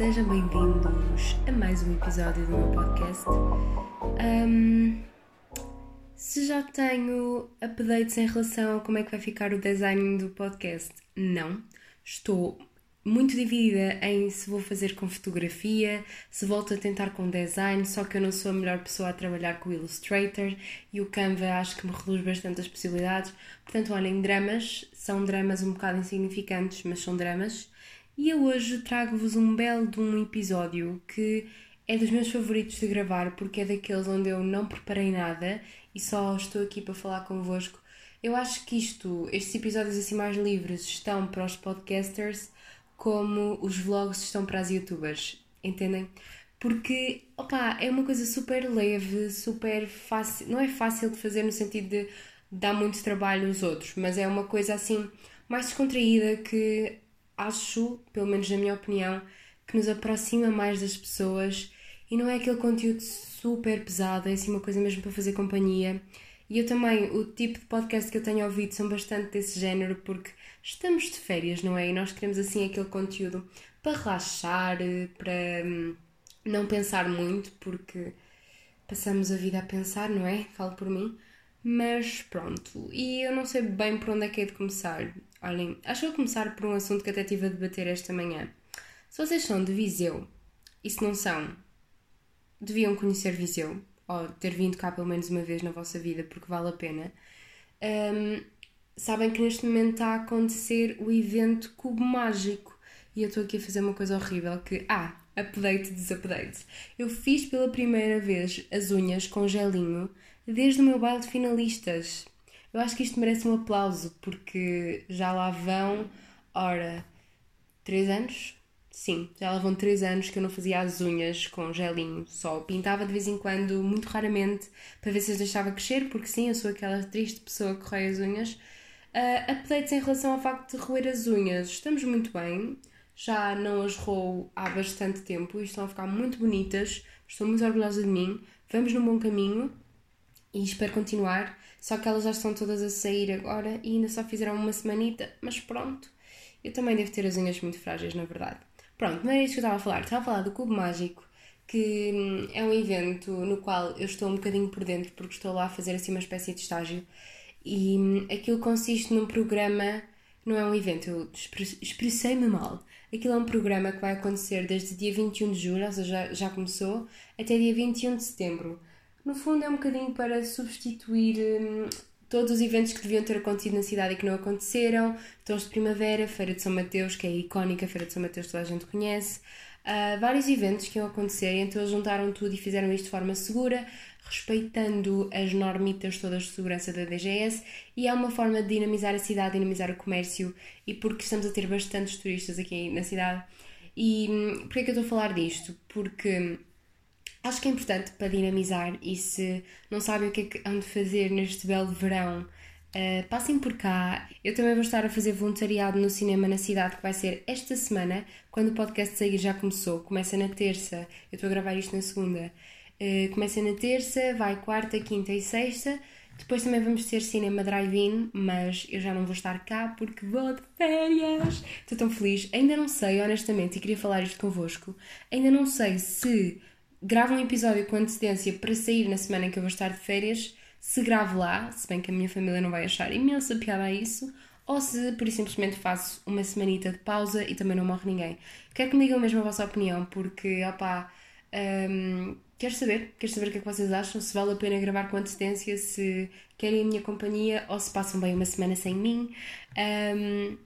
sejam bem-vindos a mais um episódio do meu podcast. Um, se já tenho updates em relação a como é que vai ficar o design do podcast, não. Estou muito dividida em se vou fazer com fotografia, se volto a tentar com design, só que eu não sou a melhor pessoa a trabalhar com o Illustrator e o Canva acho que me reduz bastante as possibilidades. Portanto, olhem, dramas são dramas um bocado insignificantes, mas são dramas. E eu hoje trago-vos um belo de um episódio que é dos meus favoritos de gravar porque é daqueles onde eu não preparei nada e só estou aqui para falar convosco. Eu acho que isto, estes episódios assim mais livres, estão para os podcasters como os vlogs estão para as youtubers, entendem? Porque, opa, é uma coisa super leve, super fácil, não é fácil de fazer no sentido de dar muito trabalho aos outros, mas é uma coisa assim mais descontraída que acho, pelo menos na minha opinião, que nos aproxima mais das pessoas e não é aquele conteúdo super pesado, é assim uma coisa mesmo para fazer companhia. E eu também, o tipo de podcast que eu tenho ouvido são bastante desse género porque estamos de férias, não é? E nós queremos assim aquele conteúdo para relaxar, para hum, não pensar muito, porque passamos a vida a pensar, não é? Falo por mim. Mas pronto, e eu não sei bem por onde é que é de começar. Olhem, acho que vou começar por um assunto que até tive a debater esta manhã. Se vocês são de Viseu, e se não são, deviam conhecer Viseu, ou ter vindo cá pelo menos uma vez na vossa vida, porque vale a pena. Um, sabem que neste momento está a acontecer o evento Cubo Mágico. E eu estou aqui a fazer uma coisa horrível que... Ah, update desupdate. Eu fiz pela primeira vez as unhas com gelinho desde o meu baile de finalistas. Eu acho que isto merece um aplauso porque já lá vão, ora, 3 anos? Sim, já lá vão 3 anos que eu não fazia as unhas com gelinho, só pintava de vez em quando, muito raramente, para ver se as deixava crescer, porque sim, eu sou aquela triste pessoa que rói as unhas Uh, updates em relação ao facto de roer as unhas. Estamos muito bem. Já não as roo há bastante tempo e estão a ficar muito bonitas. Estou muito orgulhosa de mim. Vamos num bom caminho e espero continuar. Só que elas já estão todas a sair agora e ainda só fizeram uma semanita, mas pronto. Eu também devo ter as unhas muito frágeis, na verdade. Pronto, não é isso que eu estava a falar. Estava a falar do Cubo Mágico, que hum, é um evento no qual eu estou um bocadinho por dentro, porque estou lá a fazer assim uma espécie de estágio e hum, aquilo consiste num programa, não é um evento, eu expressei-me mal. Aquilo é um programa que vai acontecer desde dia 21 de julho, ou seja, já, já começou, até dia 21 de setembro. No fundo, é um bocadinho para substituir hum, todos os eventos que deviam ter acontecido na cidade e que não aconteceram. Tons de Primavera, Feira de São Mateus, que é a icónica Feira de São Mateus, toda a gente conhece. Uh, vários eventos que iam acontecer, então eles juntaram tudo e fizeram isto de forma segura respeitando as normitas todas de segurança da DGS e é uma forma de dinamizar a cidade, dinamizar o comércio e porque estamos a ter bastantes turistas aqui na cidade. E hum, porquê é que eu estou a falar disto? Porque acho que é importante para dinamizar e se não sabem o que é que hão de fazer neste belo verão, uh, passem por cá. Eu também vou estar a fazer voluntariado no cinema na cidade, que vai ser esta semana, quando o podcast sair já começou. Começa na terça, eu estou a gravar isto na segunda. Uh, começa na terça, vai quarta, quinta e sexta. Depois também vamos ter cinema drive-in, mas eu já não vou estar cá porque vou de férias. Estou tão feliz. Ainda não sei, honestamente, e queria falar isto convosco. Ainda não sei se gravo um episódio com antecedência para sair na semana em que eu vou estar de férias, se gravo lá, se bem que a minha família não vai achar imensa piada a isso, ou se por simplesmente faço uma semanita de pausa e também não morre ninguém. Quero que me digam mesmo a vossa opinião, porque, opá, um, quero saber, quero saber o que é que vocês acham, se vale a pena gravar com antecedência, se querem a minha companhia ou se passam bem uma semana sem mim. Um,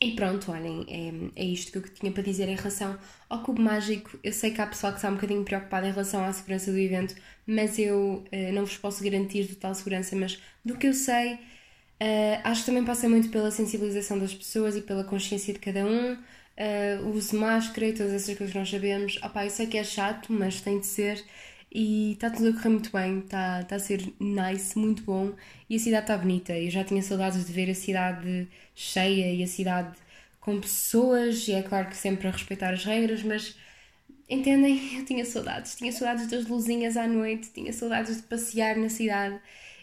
e pronto, olhem, é, é isto que eu tinha para dizer em relação ao Cubo Mágico. Eu sei que há pessoal que está um bocadinho preocupado em relação à segurança do evento, mas eu uh, não vos posso garantir total segurança, mas do que eu sei, uh, acho que também passa muito pela sensibilização das pessoas e pela consciência de cada um uh, use máscara e todas essas coisas que nós sabemos. Opá, eu sei que é chato, mas tem de ser. E está tudo a correr muito bem, está tá a ser nice, muito bom. E a cidade está bonita. Eu já tinha saudades de ver a cidade cheia e a cidade com pessoas, e é claro que sempre a respeitar as regras, mas entendem? Eu tinha saudades. Tinha saudades das luzinhas à noite, tinha saudades de passear na cidade.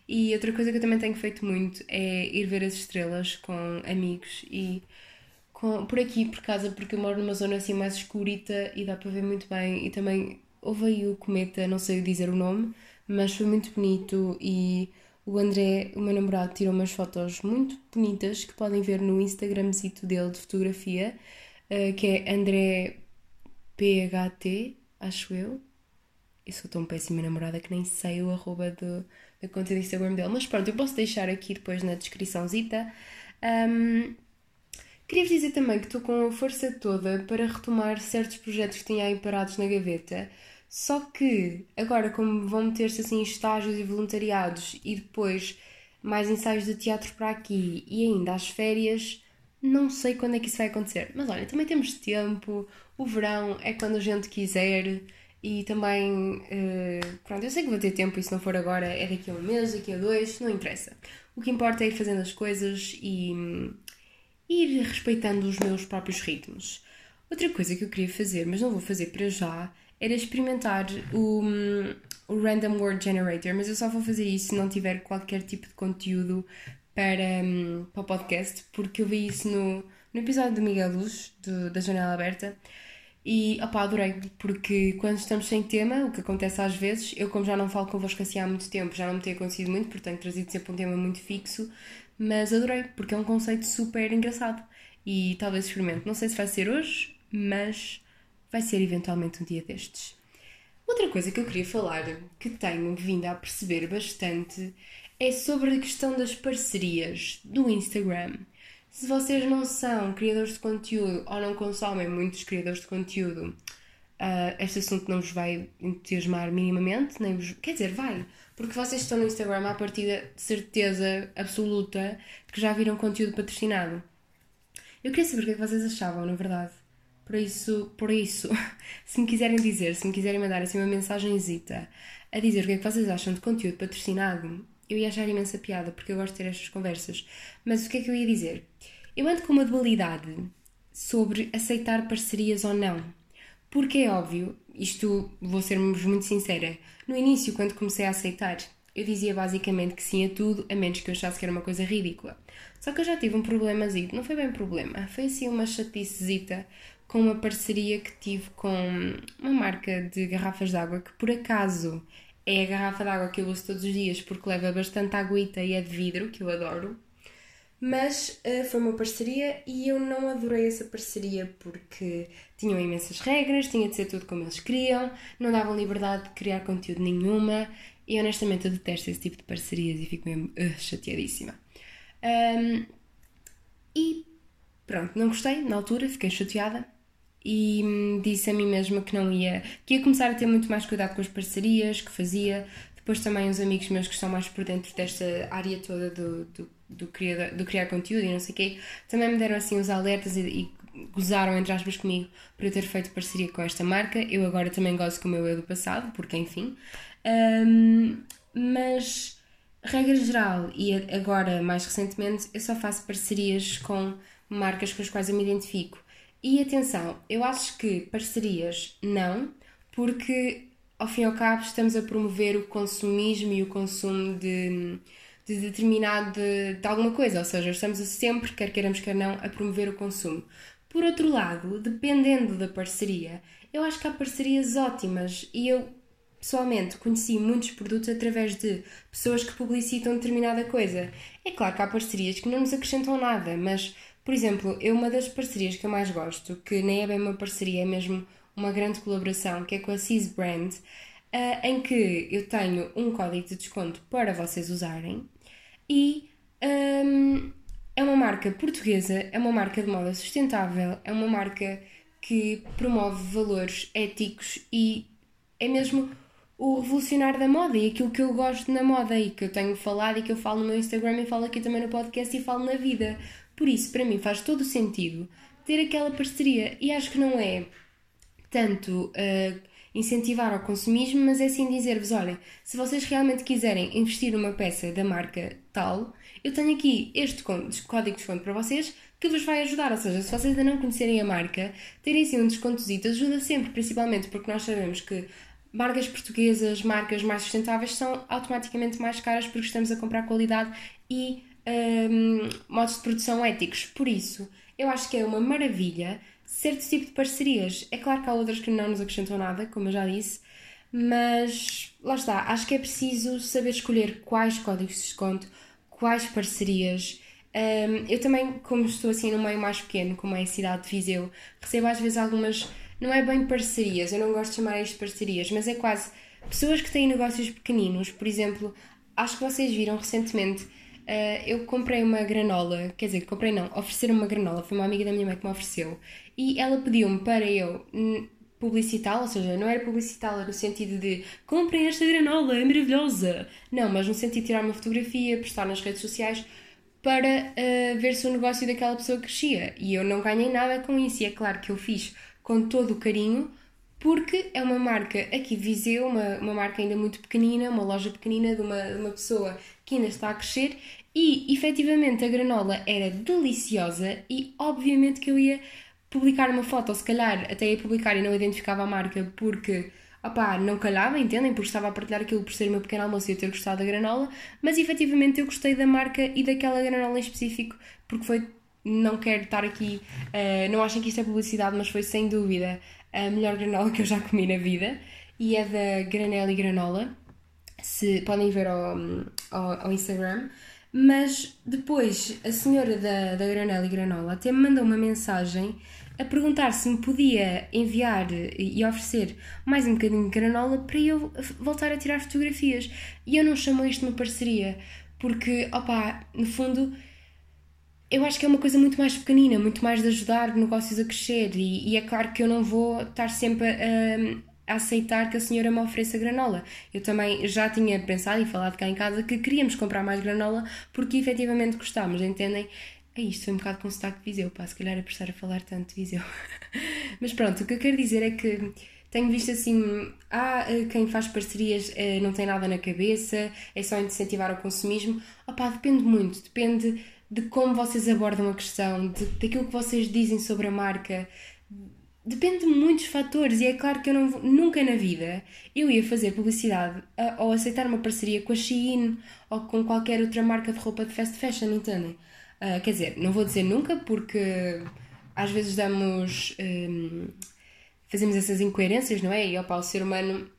E outra coisa que eu também tenho feito muito é ir ver as estrelas com amigos e com, por aqui, por casa, porque eu moro numa zona assim mais escurita e dá para ver muito bem. E também houve aí o cometa, não sei dizer o nome, mas foi muito bonito e o André, o meu namorado, tirou umas fotos muito bonitas que podem ver no Instagramzito dele de fotografia, uh, que é André PHT, acho eu. Eu sou tão péssima namorada que nem sei o arroba do, da conta do Instagram dele, mas pronto, eu posso deixar aqui depois na descriçãozita. Um, Queria-vos dizer também que estou com a força toda para retomar certos projetos que tinha aí parados na gaveta, só que agora, como vão meter-se assim estágios e voluntariados e depois mais ensaios de teatro para aqui e ainda as férias, não sei quando é que isso vai acontecer. Mas olha, também temos tempo, o verão é quando a gente quiser e também, uh, pronto, eu sei que vou ter tempo e se não for agora é daqui a um mês, daqui a dois, não interessa. O que importa é ir fazendo as coisas e ir respeitando os meus próprios ritmos. Outra coisa que eu queria fazer, mas não vou fazer para já, era experimentar o, o Random Word Generator, mas eu só vou fazer isso se não tiver qualquer tipo de conteúdo para, um, para o podcast, porque eu vi isso no, no episódio do Miguel Luz, do, da Janela Aberta, e opá, adorei, porque quando estamos sem tema, o que acontece às vezes, eu como já não falo convosco assim há muito tempo, já não me tem acontecido muito, porque tenho trazido sempre um tema muito fixo, mas adorei, porque é um conceito super engraçado e talvez experimente. Não sei se vai ser hoje, mas vai ser eventualmente um dia destes. Outra coisa que eu queria falar, que tenho vindo a perceber bastante, é sobre a questão das parcerias do Instagram. Se vocês não são criadores de conteúdo ou não consomem muitos criadores de conteúdo, uh, este assunto não vos vai entusiasmar minimamente, nem vos... quer dizer, vai, porque vocês estão no Instagram à partida de certeza absoluta de que já viram conteúdo patrocinado. Eu queria saber o que é que vocês achavam, na verdade. Por isso, por isso, se me quiserem dizer, se me quiserem mandar assim uma mensagenzita a dizer o que é que vocês acham de conteúdo patrocinado, eu ia achar imensa piada, porque eu gosto de ter estas conversas. Mas o que é que eu ia dizer? Eu ando com uma dualidade sobre aceitar parcerias ou não. Porque é óbvio, isto vou ser muito sincera, no início, quando comecei a aceitar, eu dizia basicamente que sim a tudo, a menos que eu achasse que era uma coisa ridícula. Só que eu já tive um problemazinho, não foi bem problema, foi assim uma chaticezita com uma parceria que tive com uma marca de garrafas de água que por acaso é a garrafa de água que eu uso todos os dias porque leva bastante aguita e é de vidro, que eu adoro. Mas uh, foi uma parceria e eu não adorei essa parceria porque tinham imensas regras, tinha de ser tudo como eles queriam, não davam liberdade de criar conteúdo nenhuma e honestamente eu detesto esse tipo de parcerias e fico mesmo uh, chateadíssima. Um, e pronto, não gostei na altura, fiquei chateada e hum, disse a mim mesma que não ia, que ia começar a ter muito mais cuidado com as parcerias que fazia. Depois também os amigos meus que estão mais por dentro desta área toda do, do do, criar, do criar conteúdo e não sei o quê, também me deram assim os alertas e, e, gozaram, entre aspas, comigo por eu ter feito parceria com esta marca. Eu agora também gosto com o meu eu do passado, porque enfim. Um, mas, regra geral, e agora mais recentemente, eu só faço parcerias com marcas com as quais eu me identifico. E atenção, eu acho que parcerias não, porque ao fim e ao cabo estamos a promover o consumismo e o consumo de de determinado de, de alguma coisa, ou seja, estamos a sempre, quer queiramos quer não, a promover o consumo. Por outro lado, dependendo da parceria, eu acho que há parcerias ótimas e eu pessoalmente conheci muitos produtos através de pessoas que publicitam determinada coisa. É claro que há parcerias que não nos acrescentam nada, mas, por exemplo, eu uma das parcerias que eu mais gosto, que nem é bem uma parceria, é mesmo uma grande colaboração, que é com a Cis Brand, uh, em que eu tenho um código de desconto para vocês usarem e um, é uma marca portuguesa, é uma marca de moda sustentável, é uma marca que promove valores éticos e é mesmo o revolucionário da moda e aquilo que eu gosto na moda e que eu tenho falado e que eu falo no meu Instagram e falo aqui também no podcast e falo na vida. Por isso, para mim, faz todo o sentido ter aquela parceria e acho que não é tanto. Uh, incentivar ao consumismo, mas é assim dizer-vos: olhem, se vocês realmente quiserem investir numa peça da marca tal, eu tenho aqui este código de desconto para vocês que vos vai ajudar. Ou seja, se vocês ainda não conhecerem a marca, terem assim um descontozito ajuda sempre, principalmente porque nós sabemos que marcas portuguesas, marcas mais sustentáveis, são automaticamente mais caras porque estamos a comprar qualidade e um, modos de produção éticos. Por isso, eu acho que é uma maravilha certo tipo de parcerias. É claro que há outras que não nos acrescentam nada, como eu já disse, mas lá está, acho que é preciso saber escolher quais códigos de desconto, quais parcerias. Um, eu também, como estou assim num meio mais pequeno, como é a cidade de Viseu, recebo às vezes algumas, não é bem parcerias, eu não gosto de chamar isto de parcerias, mas é quase pessoas que têm negócios pequeninos, por exemplo, acho que vocês viram recentemente, uh, eu comprei uma granola, quer dizer, comprei não, ofereceram uma granola, foi uma amiga da minha mãe que me ofereceu, e ela pediu-me para eu publicitá-la, ou seja, não era publicitá-la no sentido de comprem esta granola, é maravilhosa. Não, mas no sentido de tirar uma fotografia, postar nas redes sociais para uh, ver se o negócio daquela pessoa crescia. E eu não ganhei nada com isso, e é claro que eu fiz com todo o carinho, porque é uma marca aqui de Viseu, uma, uma marca ainda muito pequenina, uma loja pequenina de uma, de uma pessoa que ainda está a crescer, e efetivamente a granola era deliciosa e obviamente que eu ia publicar uma foto, ou se calhar até ia publicar e não identificava a marca porque opá, não calhava, entendem? Porque estava a partilhar aquilo por ser o meu pequeno almoço e eu ter gostado da granola, mas efetivamente eu gostei da marca e daquela granola em específico porque foi. Não quero estar aqui, uh, não achem que isto é publicidade, mas foi sem dúvida a melhor granola que eu já comi na vida e é da Granelli Granola. Se podem ver ao, ao, ao Instagram. Mas depois a senhora da, da Granelli Granola até me mandou uma mensagem a perguntar se me podia enviar e oferecer mais um bocadinho de granola para eu voltar a tirar fotografias. E eu não chamo isto de uma parceria, porque, opá, no fundo, eu acho que é uma coisa muito mais pequenina, muito mais de ajudar negócios a crescer. E, e é claro que eu não vou estar sempre a aceitar que a senhora me ofereça granola. Eu também já tinha pensado e falado cá em casa que queríamos comprar mais granola porque efetivamente gostávamos, entendem? É isto, foi um bocado com sotaque de Viseu, pá, se calhar é por estar a falar tanto de Viseu. Mas pronto, o que eu quero dizer é que tenho visto assim, ah, quem faz parcerias eh, não tem nada na cabeça, é só incentivar o consumismo. Opá, depende muito, depende de como vocês abordam a questão, de, daquilo que vocês dizem sobre a marca, depende de muitos fatores e é claro que eu não, nunca na vida eu ia fazer publicidade ou aceitar uma parceria com a Shein ou com qualquer outra marca de roupa de fast fashion, entendem? Uh, quer dizer, não vou dizer nunca porque às vezes damos. Um, fazemos essas incoerências, não é? E opa, o ser humano.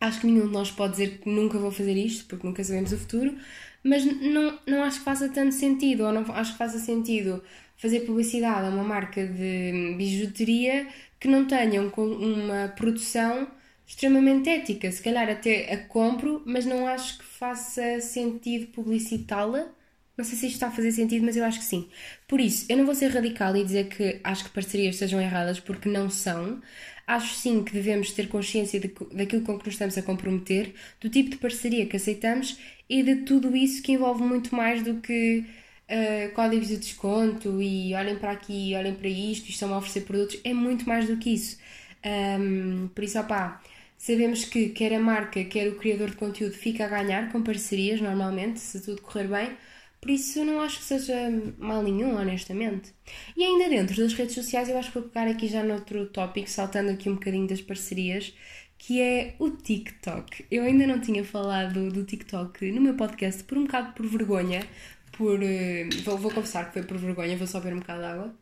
Acho que nenhum de nós pode dizer que nunca vou fazer isto porque nunca sabemos o futuro, mas não, não acho que faça tanto sentido, ou não acho que faça sentido fazer publicidade a uma marca de bijuteria que não tenha uma produção extremamente ética. Se calhar até a compro, mas não acho que faça sentido publicitá-la não sei se isto está a fazer sentido, mas eu acho que sim. Por isso, eu não vou ser radical e dizer que acho que parcerias sejam erradas, porque não são. Acho sim que devemos ter consciência de, daquilo com que nos estamos a comprometer, do tipo de parceria que aceitamos e de tudo isso que envolve muito mais do que uh, códigos de desconto e olhem para aqui, olhem para isto, estão a oferecer produtos. É muito mais do que isso. Um, por isso, opá, sabemos que quer a marca, quer o criador de conteúdo fica a ganhar com parcerias, normalmente, se tudo correr bem por isso, não acho que seja mal nenhum, honestamente. E ainda dentro das redes sociais, eu acho que vou pegar aqui já noutro tópico, saltando aqui um bocadinho das parcerias, que é o TikTok. Eu ainda não tinha falado do TikTok no meu podcast por um bocado por vergonha, por. Uh, vou, vou confessar que foi por vergonha, vou só beber um bocado de água.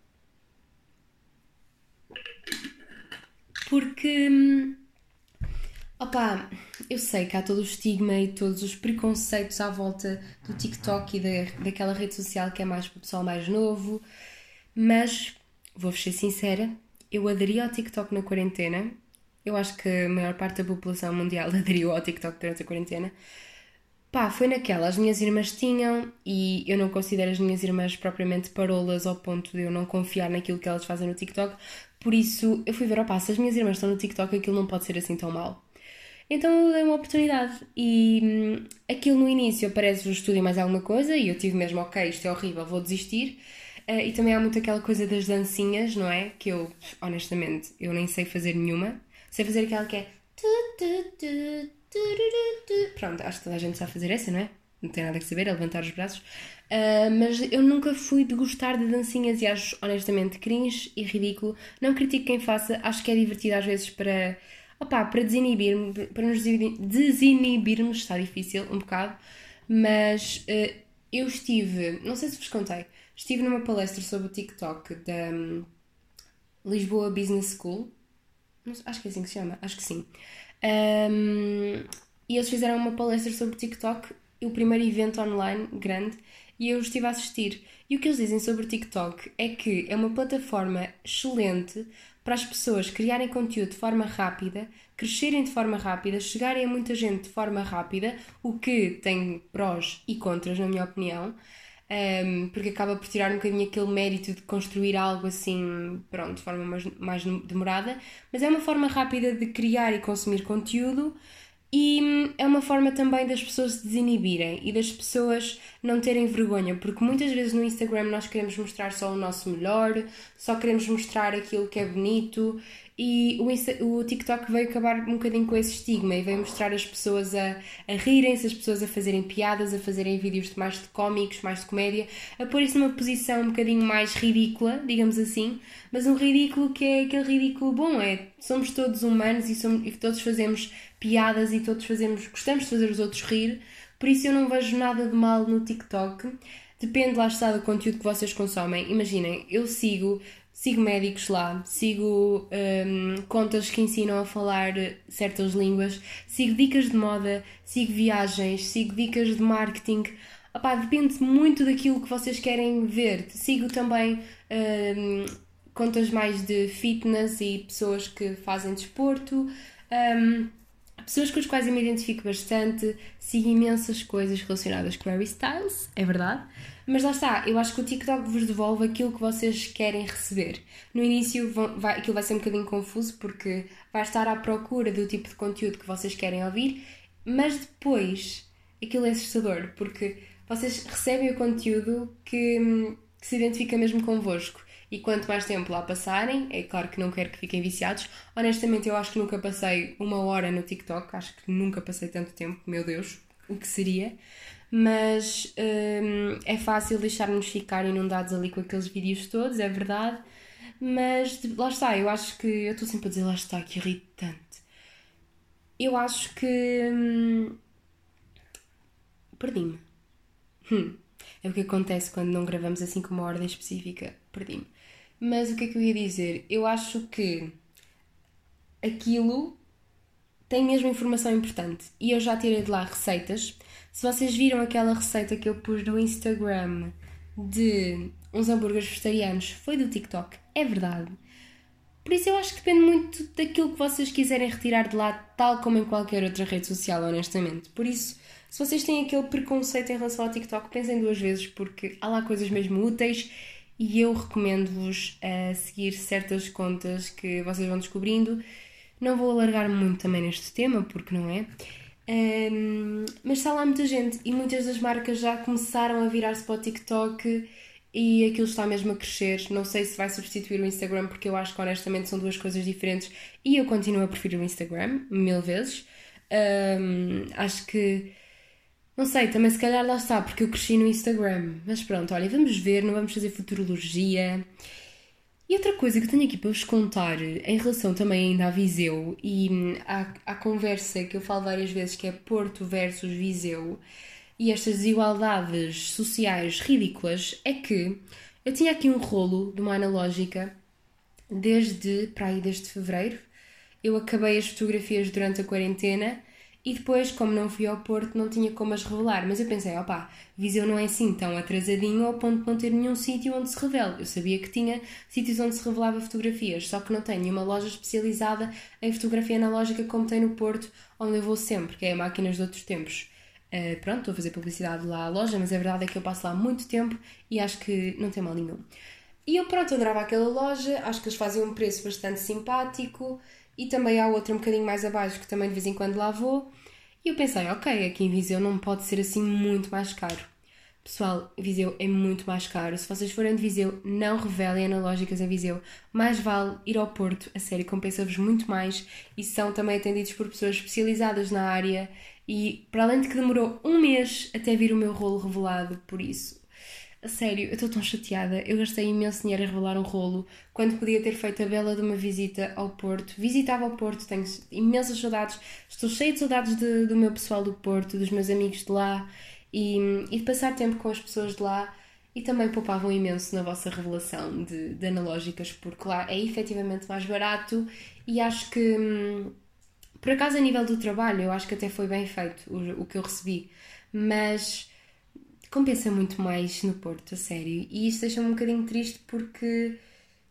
Porque. Hum, Opa, eu sei que há todo o estigma e todos os preconceitos à volta do TikTok e da, daquela rede social que é mais para o pessoal mais novo, mas vou-vos ser sincera, eu aderi ao TikTok na quarentena. Eu acho que a maior parte da população mundial aderiu ao TikTok durante a quarentena. Pá, foi naquela, as minhas irmãs tinham e eu não considero as minhas irmãs propriamente parolas ao ponto de eu não confiar naquilo que elas fazem no TikTok. Por isso, eu fui ver, opá, se as minhas irmãs estão no TikTok, aquilo não pode ser assim tão mal. Então eu dei uma oportunidade e hum, aquilo no início parece o estúdio mais alguma coisa e eu tive mesmo, ok, isto é horrível, vou desistir. Uh, e também há muito aquela coisa das dancinhas, não é? Que eu, honestamente, eu nem sei fazer nenhuma. Sei fazer aquela que é. Pronto, acho que toda a gente sabe fazer essa, não é? Não tem nada que saber, é levantar os braços. Uh, mas eu nunca fui de gostar de dancinhas e acho honestamente cringe e ridículo. Não critico quem faça, acho que é divertido às vezes para opá, para desinibir para nos desinibirmos, está difícil um bocado, mas uh, eu estive, não sei se vos contei, estive numa palestra sobre o TikTok da um, Lisboa Business School. Acho que é assim que se chama, acho que sim. Um, e eles fizeram uma palestra sobre TikTok, o primeiro evento online grande, e eu estive a assistir. E o que eles dizem sobre o TikTok é que é uma plataforma excelente para as pessoas criarem conteúdo de forma rápida, crescerem de forma rápida, chegarem a muita gente de forma rápida, o que tem prós e contras, na minha opinião, um, porque acaba por tirar um bocadinho aquele mérito de construir algo assim, pronto, de forma mais, mais demorada, mas é uma forma rápida de criar e consumir conteúdo e hum, é uma forma também das pessoas se desinibirem e das pessoas não terem vergonha, porque muitas vezes no Instagram nós queremos mostrar só o nosso melhor, só queremos mostrar aquilo que é bonito e o, o TikTok veio acabar um bocadinho com esse estigma e veio mostrar as pessoas a, a rirem-se, as pessoas a fazerem piadas, a fazerem vídeos mais de cómicos, mais de comédia, a pôr isso numa posição um bocadinho mais ridícula, digamos assim, mas um ridículo que é aquele ridículo bom, é somos todos humanos e, somos, e todos fazemos piadas e todos fazemos, gostamos de fazer os outros rir, por isso eu não vejo nada de mal no TikTok. Depende lá está do conteúdo que vocês consomem. Imaginem, eu sigo sigo médicos lá, sigo um, contas que ensinam a falar certas línguas, sigo dicas de moda, sigo viagens, sigo dicas de marketing. Opá, depende muito daquilo que vocês querem ver. Sigo também um, contas mais de fitness e pessoas que fazem desporto. Um, pessoas com as quais eu me identifico bastante, sigo imensas coisas relacionadas com Harry Styles, é verdade. Mas lá está, eu acho que o TikTok vos devolve aquilo que vocês querem receber. No início vão, vai, aquilo vai ser um bocadinho confuso porque vai estar à procura do tipo de conteúdo que vocês querem ouvir, mas depois aquilo é assustador porque vocês recebem o conteúdo que, que se identifica mesmo convosco. E quanto mais tempo lá passarem, é claro que não quero que fiquem viciados. Honestamente, eu acho que nunca passei uma hora no TikTok, acho que nunca passei tanto tempo, meu Deus, o que seria? Mas hum, é fácil deixar-nos ficar inundados ali com aqueles vídeos todos, é verdade. Mas lá está, eu acho que. Eu estou sempre a dizer lá está, que irritante. Eu acho que. Hum, perdi-me. Hum, é o que acontece quando não gravamos assim com uma ordem específica. Perdi-me. Mas o que é que eu ia dizer? Eu acho que aquilo tem mesmo informação importante. E eu já tirei de lá receitas. Se vocês viram aquela receita que eu pus no Instagram de uns hambúrgueres vegetarianos, foi do TikTok. É verdade. Por isso eu acho que depende muito daquilo que vocês quiserem retirar de lá, tal como em qualquer outra rede social, honestamente. Por isso, se vocês têm aquele preconceito em relação ao TikTok, pensem duas vezes, porque há lá coisas mesmo úteis e eu recomendo-vos a seguir certas contas que vocês vão descobrindo. Não vou alargar muito também neste tema, porque não é. Um, mas está lá muita gente e muitas das marcas já começaram a virar-se para o TikTok e aquilo está mesmo a crescer. Não sei se vai substituir o Instagram, porque eu acho que honestamente são duas coisas diferentes e eu continuo a preferir o Instagram mil vezes. Um, acho que não sei, também se calhar lá está, porque eu cresci no Instagram. Mas pronto, olha, vamos ver, não vamos fazer futurologia. E outra coisa que tenho aqui para vos contar, em relação também ainda Viseu e hum, à, à conversa que eu falo várias vezes, que é Porto versus Viseu, e estas desigualdades sociais ridículas, é que eu tinha aqui um rolo de uma analógica desde, para aí, desde fevereiro. Eu acabei as fotografias durante a quarentena e depois, como não fui ao Porto, não tinha como as revelar. Mas eu pensei, opá, Viseu não é assim tão atrasadinho ao ponto de não ter nenhum sítio onde se revele. Eu sabia que tinha sítios onde se revelava fotografias, só que não tem nenhuma loja especializada em fotografia analógica como tem no Porto, onde eu vou sempre, que é Máquinas de Outros Tempos. Uh, pronto, estou a fazer publicidade lá à loja, mas a verdade é que eu passo lá muito tempo e acho que não tem mal nenhum. E eu, pronto, adorava aquela loja, acho que eles fazem um preço bastante simpático e também há outra um bocadinho mais abaixo que também de vez em quando lá vou. E eu pensei, ok, aqui em Viseu não pode ser assim muito mais caro. Pessoal, Viseu é muito mais caro. Se vocês forem de Viseu, não revelem analógicas em Viseu. Mais vale ir ao Porto, a sério, compensa-vos muito mais. E são também atendidos por pessoas especializadas na área. E para além de que demorou um mês até vir o meu rolo revelado, por isso a sério, eu estou tão chateada. Eu gastei imenso dinheiro a revelar um rolo quando podia ter feito a bela de uma visita ao Porto. Visitava o Porto, tenho imensas saudades. Estou cheia de saudades de, do meu pessoal do Porto, dos meus amigos de lá e, e de passar tempo com as pessoas de lá. e também poupavam imenso na vossa revelação de, de analógicas, porque lá é efetivamente mais barato e acho que, hum, por acaso, a nível do trabalho, eu acho que até foi bem feito o, o que eu recebi, mas compensa muito mais no Porto, a sério. E isto deixa-me um bocadinho triste porque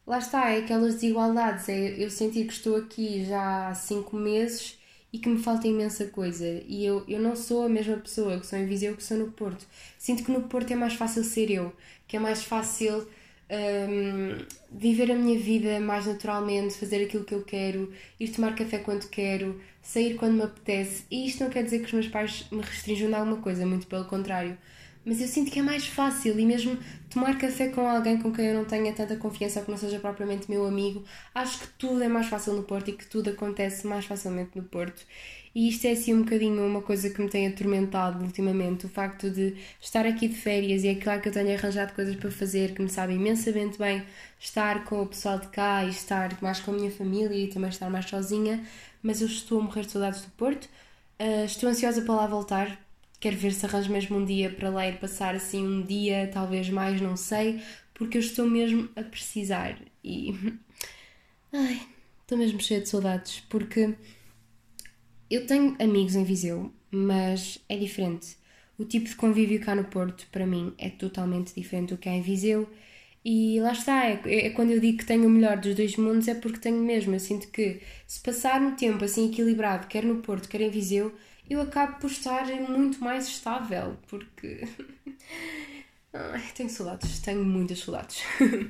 lá está, é aquelas desigualdades. É eu sentir que estou aqui já há 5 meses e que me falta imensa coisa. E eu, eu não sou a mesma pessoa que sou em Viseu que sou no Porto. Sinto que no Porto é mais fácil ser eu, que é mais fácil um, viver a minha vida mais naturalmente, fazer aquilo que eu quero, ir tomar café quando quero, sair quando me apetece. E isto não quer dizer que os meus pais me restringam de alguma coisa, muito pelo contrário. Mas eu sinto que é mais fácil e mesmo tomar café com alguém com quem eu não tenha tanta confiança ou que não seja propriamente meu amigo, acho que tudo é mais fácil no Porto e que tudo acontece mais facilmente no Porto. E isto é assim um bocadinho uma coisa que me tem atormentado ultimamente, o facto de estar aqui de férias e é claro que eu tenho arranjado coisas para fazer que me sabem imensamente bem estar com o pessoal de cá e estar mais com a minha família e também estar mais sozinha, mas eu estou a morrer de saudades do Porto. Uh, estou ansiosa para lá voltar, Quero ver se arranjo mesmo um dia para lá ir passar assim um dia, talvez mais, não sei, porque eu estou mesmo a precisar e. Ai, estou mesmo cheia de saudades, porque eu tenho amigos em Viseu, mas é diferente. O tipo de convívio cá no Porto, para mim, é totalmente diferente do que há em Viseu. E lá está, é, é, quando eu digo que tenho o melhor dos dois mundos, é porque tenho mesmo. Eu sinto que se passar um tempo assim equilibrado, quer no Porto, quer em Viseu, eu acabo por estar muito mais estável, porque. Ai, tenho saudades, tenho muitas saudades.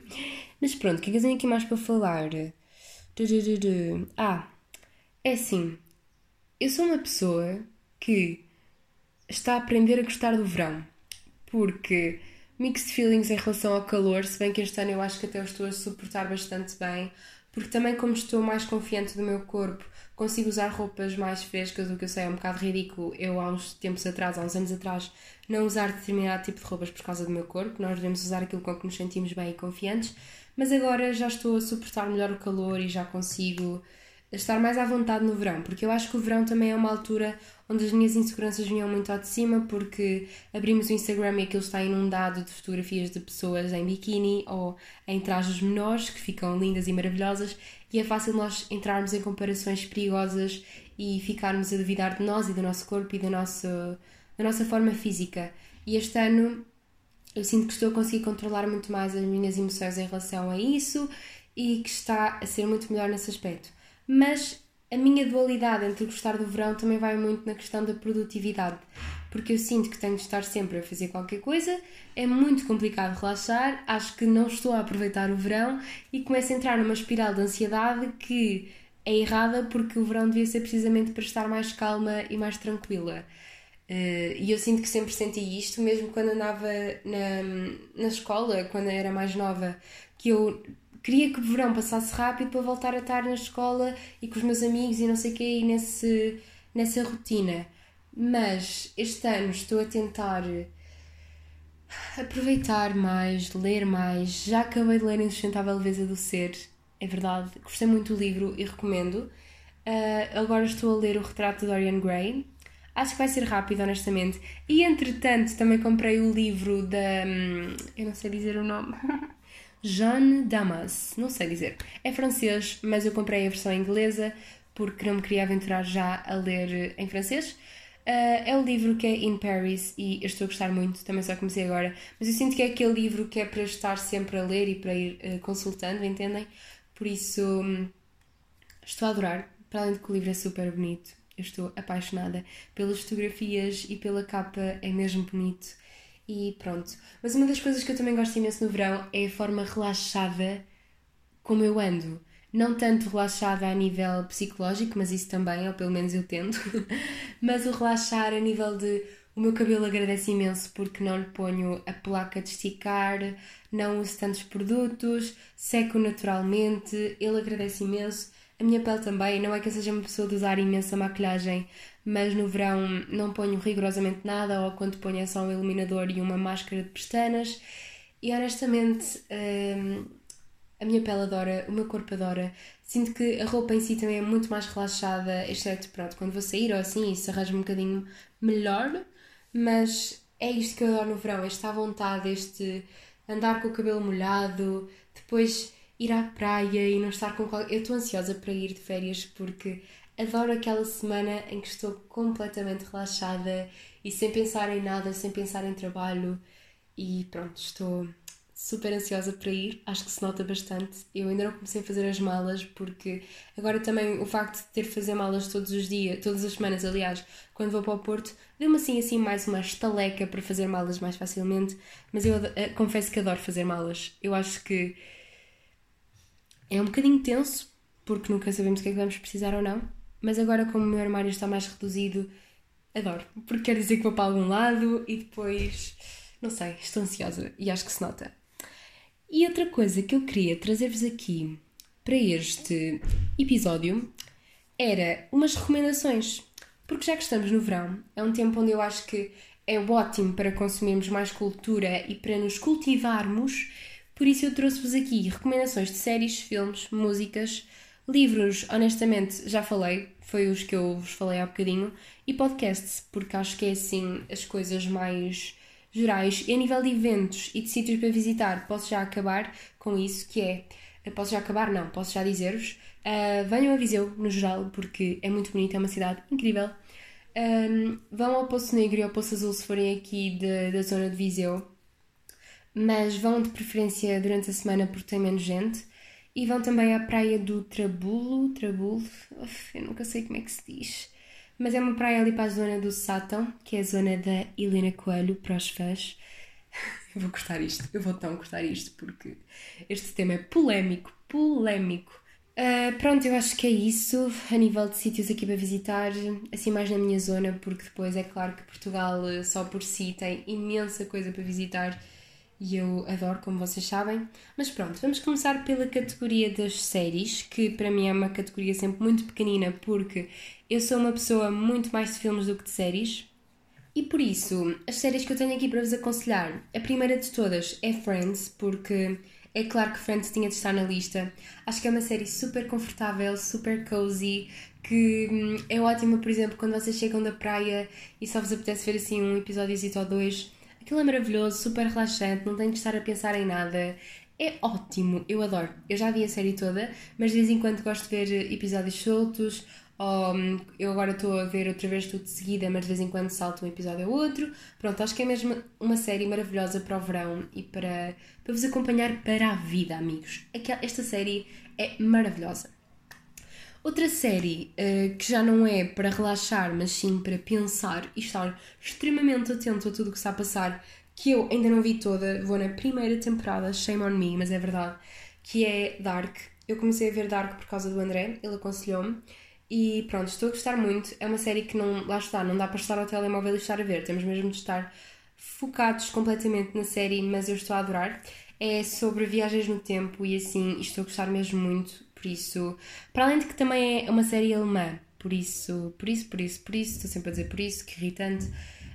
Mas pronto, o que é que eu tenho aqui mais para falar? Ah, é assim, eu sou uma pessoa que está a aprender a gostar do verão, porque mixed feelings em relação ao calor, se bem que este ano eu acho que até eu estou a suportar bastante bem, porque também como estou mais confiante do meu corpo, consigo usar roupas mais frescas, o que eu sei é um bocado ridículo. Eu, há uns tempos atrás, há uns anos atrás, não usar determinado tipo de roupas por causa do meu corpo. Nós devemos usar aquilo com que nos sentimos bem e confiantes. Mas agora já estou a suportar melhor o calor e já consigo estar mais à vontade no verão, porque eu acho que o verão também é uma altura onde as minhas inseguranças vinham muito ao de cima, porque abrimos o Instagram e aquilo está inundado de fotografias de pessoas em biquíni ou em trajes menores que ficam lindas e maravilhosas, e é fácil nós entrarmos em comparações perigosas e ficarmos a duvidar de nós e do nosso corpo e da nossa, da nossa forma física. E este ano eu sinto que estou a conseguir controlar muito mais as minhas emoções em relação a isso e que está a ser muito melhor nesse aspecto. Mas a minha dualidade entre gostar do verão também vai muito na questão da produtividade, porque eu sinto que tenho de estar sempre a fazer qualquer coisa, é muito complicado relaxar, acho que não estou a aproveitar o verão e começo a entrar numa espiral de ansiedade que é errada porque o verão devia ser precisamente para estar mais calma e mais tranquila. Uh, e eu sinto que sempre senti isto, mesmo quando andava na, na escola, quando era mais nova, que eu queria que o verão passasse rápido para voltar a estar na escola e com os meus amigos e não sei o quê, e nesse, nessa rotina. Mas este ano estou a tentar aproveitar mais, ler mais. Já acabei de ler Insustentável Leveza do Ser, é verdade. Gostei muito do livro e recomendo. Uh, agora estou a ler o retrato de Dorian Gray. Acho que vai ser rápido, honestamente. E entretanto, também comprei o livro da. Hum, eu não sei dizer o nome. Jeanne Damas, não sei dizer. É francês, mas eu comprei a versão inglesa porque não me queria aventurar já a ler em francês. Uh, é o livro que é In Paris e eu estou a gostar muito, também só comecei agora, mas eu sinto que é aquele livro que é para estar sempre a ler e para ir uh, consultando, entendem? Por isso um, estou a adorar, para além de que o livro é super bonito, eu estou apaixonada pelas fotografias e pela capa, é mesmo bonito. E pronto. Mas uma das coisas que eu também gosto imenso no verão é a forma relaxada como eu ando. Não tanto relaxada a nível psicológico, mas isso também, ou pelo menos eu tento. mas o relaxar a nível de o meu cabelo agradece imenso porque não lhe ponho a placa de esticar, não uso tantos produtos, seco naturalmente, ele agradece imenso. A minha pele também, não é que eu seja uma pessoa de usar imensa maquilhagem, mas no verão não ponho rigorosamente nada, ou quando ponho é só um iluminador e uma máscara de pestanas. E honestamente, hum, a minha pele adora, o meu corpo adora. Sinto que a roupa em si também é muito mais relaxada, exceto pronto, quando vou sair ou assim, isso arranja um bocadinho melhor, mas é isto que eu adoro no verão, esta vontade, este andar com o cabelo molhado, depois ir à praia e não estar com qualquer... Eu estou ansiosa para ir de férias porque adoro aquela semana em que estou completamente relaxada e sem pensar em nada, sem pensar em trabalho e pronto, estou super ansiosa para ir, acho que se nota bastante. Eu ainda não comecei a fazer as malas porque agora também o facto de ter de fazer malas todos os dias, todas as semanas, aliás, quando vou para o Porto, deu-me assim assim mais uma estaleca para fazer malas mais facilmente, mas eu uh, confesso que adoro fazer malas. Eu acho que é um bocadinho tenso porque nunca sabemos o que é que vamos precisar ou não, mas agora como o meu armário está mais reduzido, adoro, porque quer dizer que vou para algum lado e depois, não sei, estou ansiosa e acho que se nota. E outra coisa que eu queria trazer-vos aqui para este episódio era umas recomendações. Porque já que estamos no verão, é um tempo onde eu acho que é ótimo para consumirmos mais cultura e para nos cultivarmos. Por isso eu trouxe-vos aqui recomendações de séries, filmes, músicas, livros, honestamente já falei, foi os que eu vos falei há bocadinho, e podcasts, porque acho que é assim as coisas mais gerais e a nível de eventos e de sítios para visitar, posso já acabar com isso, que é, posso já acabar, não, posso já dizer-vos, uh, venham a Viseu, no geral, porque é muito bonito, é uma cidade incrível. Um, vão ao Poço Negro e ao Poço Azul se forem aqui de, da zona de Viseu, mas vão de preferência durante a semana porque tem menos gente. E vão também à praia do Trabulo, Trabulo, uf, eu nunca sei como é que se diz. Mas é uma praia ali para a zona do Sátão, que é a zona da Helena Coelho, para os fãs. Eu vou cortar isto, eu vou tão cortar isto, porque este tema é polémico, polémico. Uh, pronto, eu acho que é isso a nível de sítios aqui para visitar, assim mais na minha zona, porque depois é claro que Portugal eh, só por si tem imensa coisa para visitar e eu adoro, como vocês sabem. Mas pronto, vamos começar pela categoria das séries, que para mim é uma categoria sempre muito pequenina, porque eu sou uma pessoa muito mais de filmes do que de séries. E por isso, as séries que eu tenho aqui para vos aconselhar, a primeira de todas é Friends, porque é claro que Friends tinha de estar na lista. Acho que é uma série super confortável, super cozy, que hum, é ótima, por exemplo, quando vocês chegam da praia e só vos apetece ver assim um episódio ou dois Aquilo é maravilhoso, super relaxante, não tenho de estar a pensar em nada. É ótimo, eu adoro. Eu já vi a série toda, mas de vez em quando gosto de ver episódios soltos. Ou, hum, eu agora estou a ver outra vez tudo de seguida, mas de vez em quando salto um episódio ou outro. Pronto, acho que é mesmo uma série maravilhosa para o verão e para, para vos acompanhar para a vida, amigos. Esta série é maravilhosa. Outra série uh, que já não é para relaxar, mas sim para pensar e estar extremamente atento a tudo o que está a passar, que eu ainda não vi toda, vou na primeira temporada, shame on me, mas é verdade, que é Dark. Eu comecei a ver Dark por causa do André, ele aconselhou-me. E pronto, estou a gostar muito. É uma série que não, lá está, não dá para estar ao telemóvel e estar a ver. Temos mesmo de estar focados completamente na série, mas eu estou a adorar. É sobre viagens no tempo e assim, estou a gostar mesmo muito por isso, para além de que também é uma série alemã, por isso, por isso, por isso, por isso, estou sempre a dizer por isso, que irritante.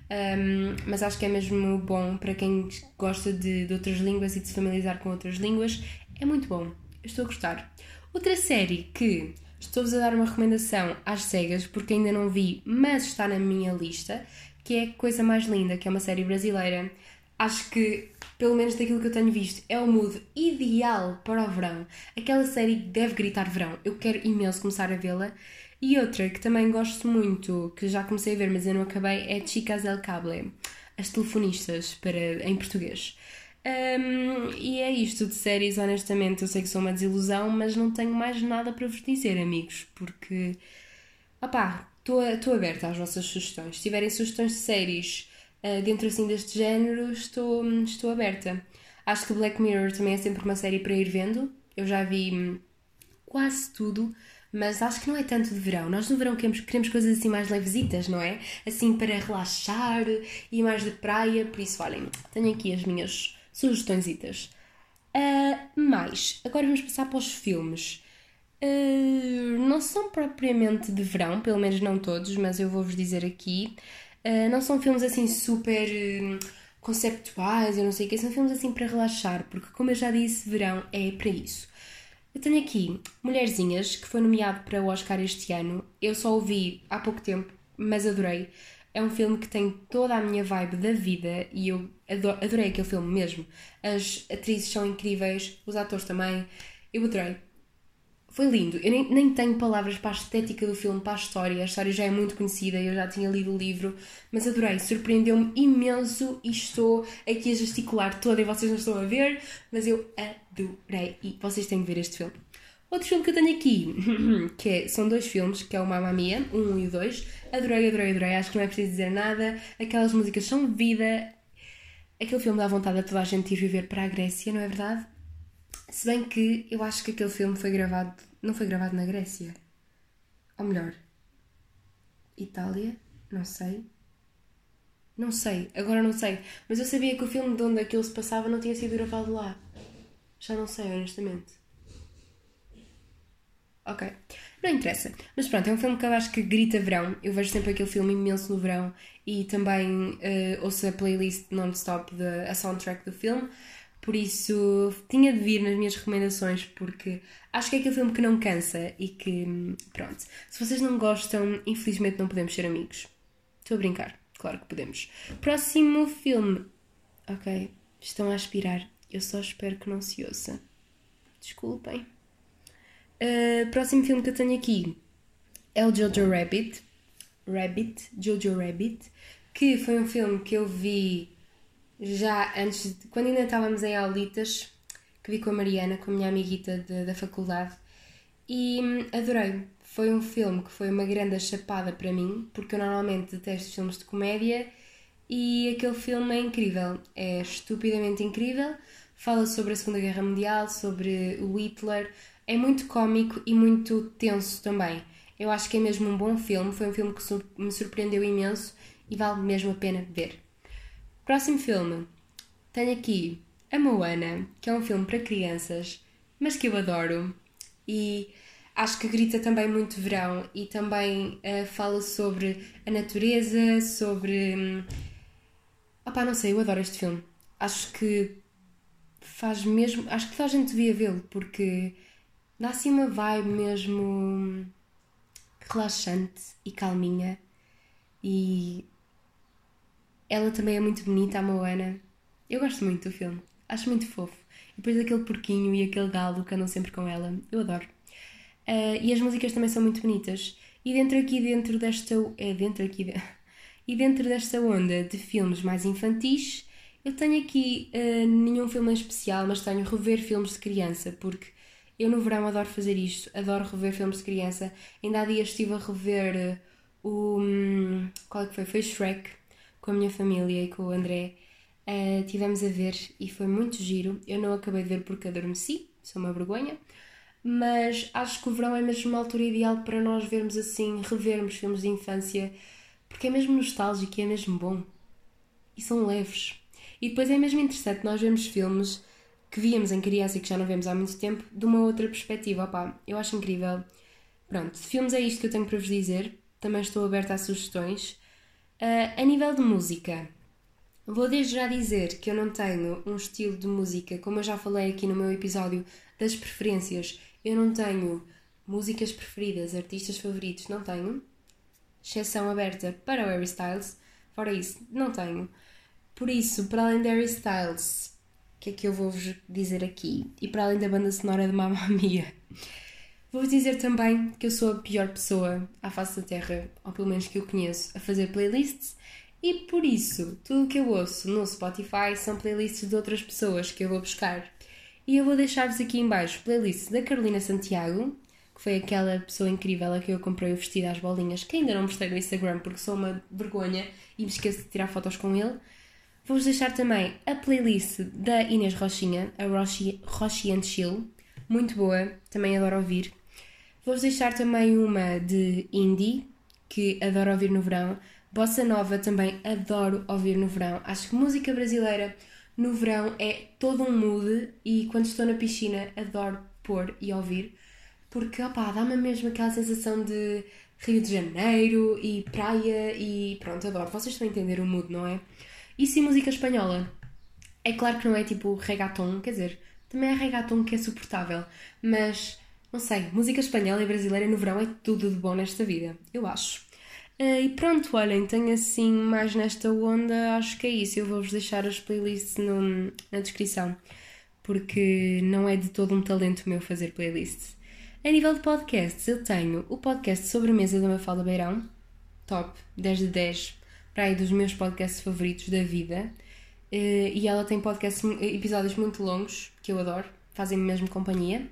Um, mas acho que é mesmo bom para quem gosta de, de outras línguas e de se familiarizar com outras línguas. É muito bom. Estou a gostar. Outra série que estou-vos a dar uma recomendação às cegas, porque ainda não vi, mas está na minha lista, que é Coisa Mais Linda, que é uma série brasileira. Acho que pelo menos daquilo que eu tenho visto, é o mood ideal para o verão. Aquela série deve gritar verão. Eu quero imenso começar a vê-la. E outra que também gosto muito, que já comecei a ver, mas eu não acabei, é Chicas del Cable. As telefonistas, para, em português. Um, e é isto de séries, honestamente. Eu sei que sou uma desilusão, mas não tenho mais nada para vos dizer, amigos, porque. opá, estou aberta às vossas sugestões. Se tiverem sugestões de séries uh, dentro assim deste género, estou, estou aberta. Acho que Black Mirror também é sempre uma série para ir vendo. Eu já vi hum, quase tudo, mas acho que não é tanto de verão. Nós no verão queremos, queremos coisas assim mais levesitas, não é? Assim para relaxar e mais de praia. Por isso, olhem, tenho aqui as minhas sugestões. Uh, mais, agora vamos passar para os filmes. Uh, não são propriamente de verão, pelo menos não todos, mas eu vou-vos dizer aqui. Uh, não são filmes assim super uh, conceptuais, eu não sei o que, são filmes assim para relaxar, porque como eu já disse, verão é para isso. Eu tenho aqui Mulherzinhas, que foi nomeado para o Oscar este ano. Eu só o vi há pouco tempo, mas adorei. É um filme que tem toda a minha vibe da vida e eu adorei aquele filme mesmo. As atrizes são incríveis, os atores também. Eu adorei. Foi lindo. Eu nem, nem tenho palavras para a estética do filme, para a história. A história já é muito conhecida, eu já tinha lido o livro, mas adorei. Surpreendeu-me imenso e estou aqui a gesticular toda e vocês não estão a ver, mas eu adorei. E vocês têm de ver este filme. Outro filme que eu tenho aqui, que é, são dois filmes, que é o Mamma Mia, um e dois. Adorei, adorei, adorei. Acho que não é preciso dizer nada. Aquelas músicas são vida. Aquele filme dá vontade a toda a gente ir viver para a Grécia, não é verdade? Se bem que eu acho que aquele filme foi gravado. Não foi gravado na Grécia. Ou melhor, Itália? Não sei. Não sei, agora não sei. Mas eu sabia que o filme de onde aquilo se passava não tinha sido gravado lá. Já não sei, honestamente. Ok. Não interessa. Mas pronto, é um filme que eu acho que grita verão. Eu vejo sempre aquele filme imenso no verão e também uh, ouço a playlist non-stop, a soundtrack do filme. Por isso, tinha de vir nas minhas recomendações, porque acho que é aquele filme que não cansa e que, pronto, se vocês não gostam, infelizmente não podemos ser amigos. Estou a brincar, claro que podemos. Próximo filme. Ok, estão a aspirar. Eu só espero que não se ouça. Desculpem. Uh, próximo filme que eu tenho aqui é o Jojo Rabbit. Rabbit, Jojo Rabbit, que foi um filme que eu vi já antes, de, quando ainda estávamos em aulitas, que vi com a Mariana, com a minha amiguita de, da faculdade, e hum, adorei. Foi um filme que foi uma grande chapada para mim, porque eu normalmente detesto filmes de comédia e aquele filme é incrível, é estupidamente incrível. Fala sobre a Segunda Guerra Mundial, sobre o Hitler, é muito cómico e muito tenso também. Eu acho que é mesmo um bom filme, foi um filme que me surpreendeu imenso e vale mesmo a pena ver. Próximo filme. Tenho aqui A Moana, que é um filme para crianças, mas que eu adoro. E acho que grita também muito verão e também uh, fala sobre a natureza, sobre. Um... Opá, não sei, eu adoro este filme. Acho que faz mesmo. Acho que toda a gente devia vê-lo porque dá assim uma vibe mesmo relaxante e calminha. E ela também é muito bonita, a Moana. Eu gosto muito do filme. Acho muito fofo. E depois aquele porquinho e aquele galo que andam sempre com ela. Eu adoro. Uh, e as músicas também são muito bonitas. E dentro aqui, dentro desta... É, dentro aqui... De... E dentro desta onda de filmes mais infantis, eu tenho aqui uh, nenhum filme em especial, mas tenho rever filmes de criança, porque eu no verão adoro fazer isto, adoro rever filmes de criança. Ainda há dias estive a rever uh, o. Um, qual é que foi? Foi Shrek com a minha família e com o André. Uh, tivemos a ver e foi muito giro. Eu não acabei de ver porque adormeci, sou uma vergonha. Mas acho que o verão é mesmo uma altura ideal para nós vermos assim, revermos filmes de infância, porque é mesmo nostálgico e é mesmo bom. E são leves. E depois é mesmo interessante nós vermos filmes que víamos em criança e que já não vemos há muito tempo de uma outra perspectiva. Opá, eu acho incrível. Pronto, filmes é isto que eu tenho para vos dizer. Também estou aberta a sugestões. Uh, a nível de música, vou desde já dizer que eu não tenho um estilo de música, como eu já falei aqui no meu episódio das preferências, eu não tenho músicas preferidas, artistas favoritos, não tenho. Exceção aberta para o Harry Styles, fora isso, não tenho. Por isso, para além de Harry Styles, o que é que eu vou-vos dizer aqui? E para além da banda sonora de Mamma Mia, Vou dizer também que eu sou a pior pessoa à face da Terra, ou pelo menos que eu conheço, a fazer playlists e por isso tudo o que eu ouço no Spotify são playlists de outras pessoas que eu vou buscar. E eu vou deixar-vos aqui embaixo playlists da Carolina Santiago, que foi aquela pessoa incrível a que eu comprei o vestido às bolinhas, que ainda não mostrei no Instagram porque sou uma vergonha e me esqueço de tirar fotos com ele. Vou-vos deixar também a playlist da Inês Rochinha, a Rochi, Rochi and Chill, muito boa, também adoro ouvir. Vou-vos deixar também uma de indie, que adoro ouvir no verão. Bossa Nova também adoro ouvir no verão. Acho que música brasileira no verão é todo um mood e quando estou na piscina adoro pôr e ouvir porque dá-me mesmo aquela sensação de Rio de Janeiro e praia e pronto, adoro. Vocês estão a entender o mood, não é? E sim música espanhola. É claro que não é tipo reggaeton, quer dizer, também é reggaeton que é suportável, mas não sei, música espanhola e brasileira no verão é tudo de bom nesta vida, eu acho. Uh, e pronto, olhem, tenho assim mais nesta onda, acho que é isso. Eu vou-vos deixar as playlists no, na descrição, porque não é de todo um talento meu fazer playlists. A nível de podcasts, eu tenho o podcast Sobremesa da Mafalda Beirão, top, 10 de 10, para aí dos meus podcasts favoritos da vida. Uh, e ela tem podcasts, episódios muito longos, que eu adoro, fazem-me mesmo companhia.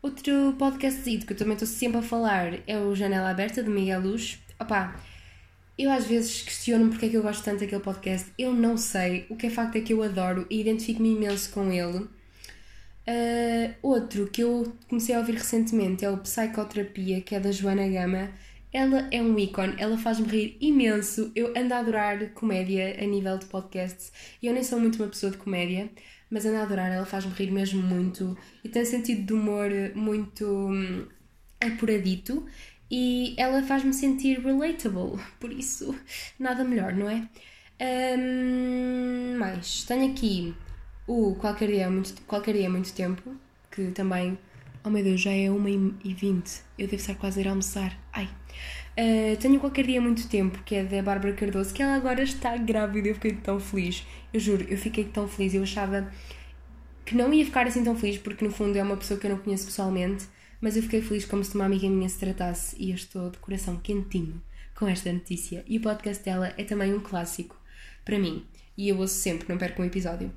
Outro podcast que eu também estou sempre a falar é o Janela Aberta, de Miguel Luz opá, eu às vezes questiono porque é que eu gosto tanto daquele podcast. Eu não sei. O que é facto é que eu adoro e identifico-me imenso com ele. Uh, outro que eu comecei a ouvir recentemente é o Psicoterapia, que é da Joana Gama. Ela é um ícone, ela faz-me rir imenso. Eu ando a adorar comédia a nível de podcasts. Eu nem sou muito uma pessoa de comédia, mas ando a adorar, ela faz-me rir mesmo muito e tem sentido de humor muito hum, apuradito e ela faz-me sentir relatable, por isso nada melhor, não é? Um, mais, tenho aqui o Qualquer Dia, é muito, Qualquer Dia é Muito Tempo, que também, oh meu Deus, já é 1h20, eu devo estar quase a ir almoçar, ai. Uh, tenho Qualquer Dia é Muito Tempo, que é da Bárbara Cardoso, que ela agora está grávida, eu fiquei tão feliz, eu juro, eu fiquei tão feliz, eu achava que não ia ficar assim tão feliz, porque no fundo é uma pessoa que eu não conheço pessoalmente, mas eu fiquei feliz como se uma amiga minha se tratasse e eu estou de coração quentinho com esta notícia. E o podcast dela é também um clássico para mim e eu ouço sempre, não perco um episódio.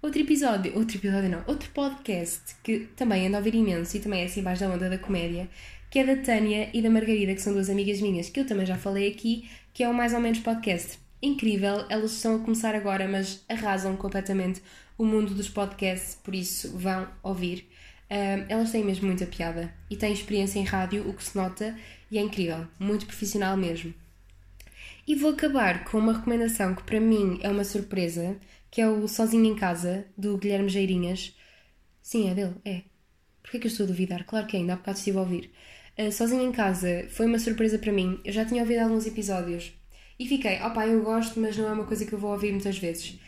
Outro episódio, outro episódio não, outro podcast que também ando a ouvir imenso e também é assim mais da onda da comédia, que é da Tânia e da Margarida, que são duas amigas minhas, que eu também já falei aqui, que é o Mais ou Menos Podcast. Incrível, elas estão a começar agora, mas arrasam completamente o mundo dos podcasts, por isso vão ouvir. Elas têm mesmo muita piada e têm experiência em rádio, o que se nota, e é incrível, muito profissional mesmo. E vou acabar com uma recomendação que para mim é uma surpresa, que é o Sozinho em Casa, do Guilherme Geirinhas. Sim, é dele, é. Porquê que eu estou a duvidar? Claro que ainda, há bocado estive a ouvir. Uh, Sozinho em Casa foi uma surpresa para mim. Eu já tinha ouvido alguns episódios e fiquei, opá, eu gosto, mas não é uma coisa que eu vou ouvir muitas vezes.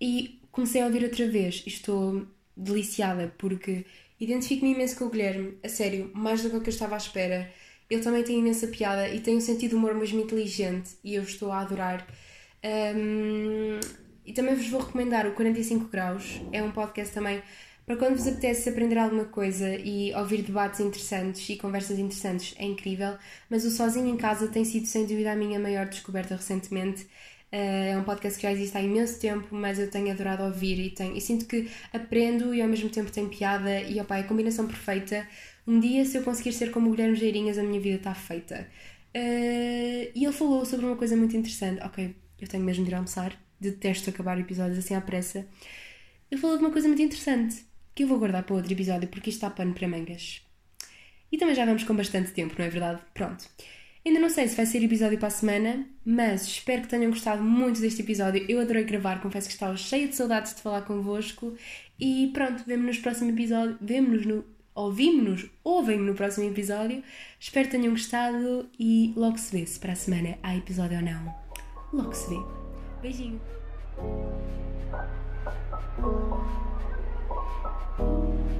E comecei a ouvir outra vez e estou deliciada porque Identifico-me imenso com o Guilherme, a sério, mais do que eu estava à espera. Ele também tem imensa piada e tem um sentido de humor mesmo inteligente e eu estou a adorar. Um, e também vos vou recomendar o 45 Graus, é um podcast também para quando vos apetece aprender alguma coisa e ouvir debates interessantes e conversas interessantes, é incrível. Mas o Sozinho em Casa tem sido sem dúvida a minha maior descoberta recentemente eh, é um podcast que já existe há imenso tempo, mas eu tenho adorado ouvir e, tenho, e sinto que aprendo e ao mesmo tempo tem piada e opa, é a combinação perfeita. Um dia, se eu conseguir ser como o Guilherme Geirinhas, a minha vida está feita. Uh, e ele falou sobre uma coisa muito interessante. Ok, eu tenho mesmo de ir almoçar, detesto acabar episódios assim à pressa. Ele falou de uma coisa muito interessante que eu vou guardar para outro episódio porque isto está pano para mangas. E também já vamos com bastante tempo, não é verdade? Pronto. Ainda não sei se vai ser episódio para a semana, mas espero que tenham gostado muito deste episódio. Eu adorei gravar, confesso que estava cheia de saudades de falar convosco. E pronto, vemo-nos no próximo episódio. Vemo-nos no. Ouvimos-nos, ouvem-me no próximo episódio. Espero que tenham gostado e logo se vê se para a semana há episódio ou não. Logo se vê. Beijinho. うん。